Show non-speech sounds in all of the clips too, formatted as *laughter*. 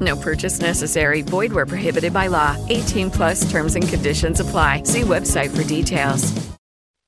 No purchase necessary. Void where prohibited by law. 18 plus terms and conditions apply. See website for details.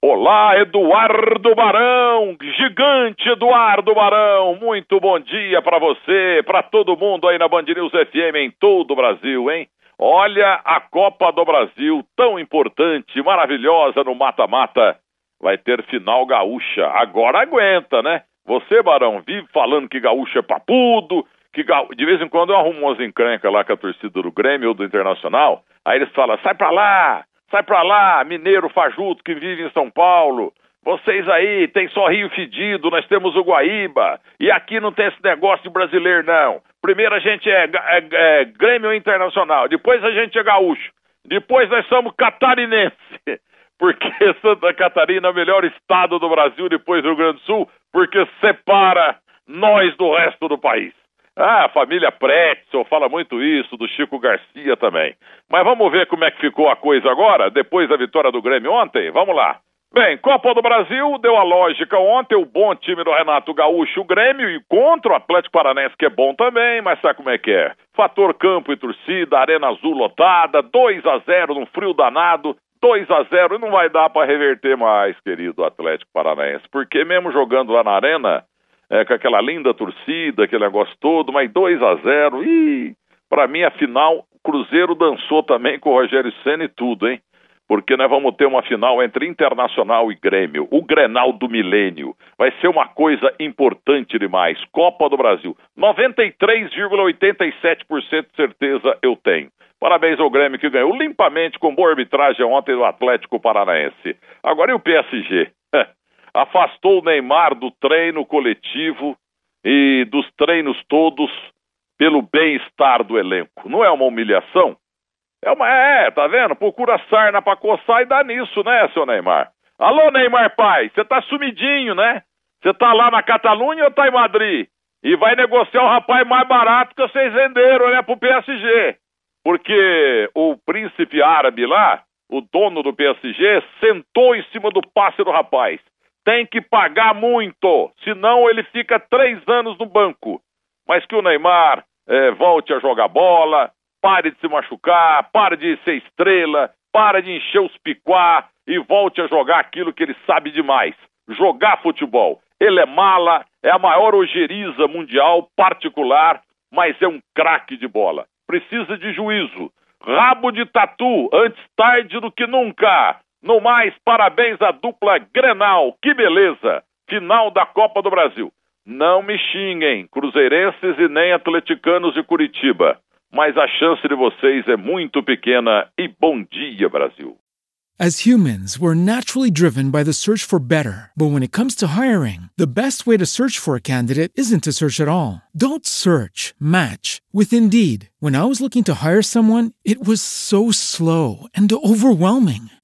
Olá, Eduardo Barão, gigante Eduardo Barão. Muito bom dia para você, para todo mundo aí na Band News FM em todo o Brasil, hein? Olha a Copa do Brasil, tão importante, maravilhosa no mata-mata. Vai ter final gaúcha. Agora aguenta, né? Você, Barão, vive falando que gaúcha é papudo, que de vez em quando eu arrumo umas encrencas lá com a torcida do Grêmio ou do Internacional, aí eles falam, sai pra lá, sai pra lá, mineiro fajuto que vive em São Paulo, vocês aí tem só Rio Fedido, nós temos o Guaíba, e aqui não tem esse negócio de brasileiro não. Primeiro a gente é, é, é Grêmio Internacional, depois a gente é gaúcho, depois nós somos catarinense, *laughs* porque Santa Catarina é o melhor estado do Brasil depois do Rio Grande do Sul, porque separa nós do resto do país. Ah, a família Pretzel fala muito isso, do Chico Garcia também. Mas vamos ver como é que ficou a coisa agora, depois da vitória do Grêmio ontem? Vamos lá. Bem, Copa do Brasil deu a lógica ontem, o bom time do Renato Gaúcho, o Grêmio, e contra o Atlético Paranense, que é bom também, mas sabe como é que é? Fator campo e torcida, arena azul lotada, 2 a 0 no frio danado, 2 a 0 e não vai dar para reverter mais, querido Atlético Paranaense, porque mesmo jogando lá na arena, é, com aquela linda torcida, aquele negócio todo, mas 2 a 0 e para mim, afinal, o Cruzeiro dançou também com o Rogério Senna e tudo, hein? Porque nós vamos ter uma final entre Internacional e Grêmio, o Grenal do Milênio. Vai ser uma coisa importante demais. Copa do Brasil. 93,87% de certeza eu tenho. Parabéns ao Grêmio que ganhou limpamente com boa arbitragem ontem do Atlético Paranaense. Agora e o PSG? *laughs* afastou o Neymar do treino coletivo e dos treinos todos pelo bem-estar do elenco. Não é uma humilhação? É uma. É, tá vendo? Procura sarna pra coçar e dá nisso, né, seu Neymar? Alô, Neymar pai, você tá sumidinho, né? Você tá lá na Catalunha ou tá em Madrid? E vai negociar o rapaz mais barato que vocês venderam, né, pro PSG. Porque o príncipe árabe lá, o dono do PSG, sentou em cima do passe do rapaz tem que pagar muito, senão ele fica três anos no banco. Mas que o Neymar é, volte a jogar bola, pare de se machucar, pare de ser estrela, pare de encher os picuá e volte a jogar aquilo que ele sabe demais: jogar futebol. Ele é mala, é a maior ojeriza mundial particular, mas é um craque de bola. Precisa de juízo. Rabo de tatu, antes tarde do que nunca. No mais, parabéns à dupla Grenal, que beleza! Final da Copa do Brasil. Não me xinguem, cruzeirenses e nem atleticanos de Curitiba, mas a chance de vocês é muito pequena e bom dia, Brasil. As humans, we're naturally driven by the search for better. But when it comes to hiring, the best way to search for a candidate isn't to search at all. Don't search, match with Indeed. When I was looking to hire someone, it was so slow and overwhelming.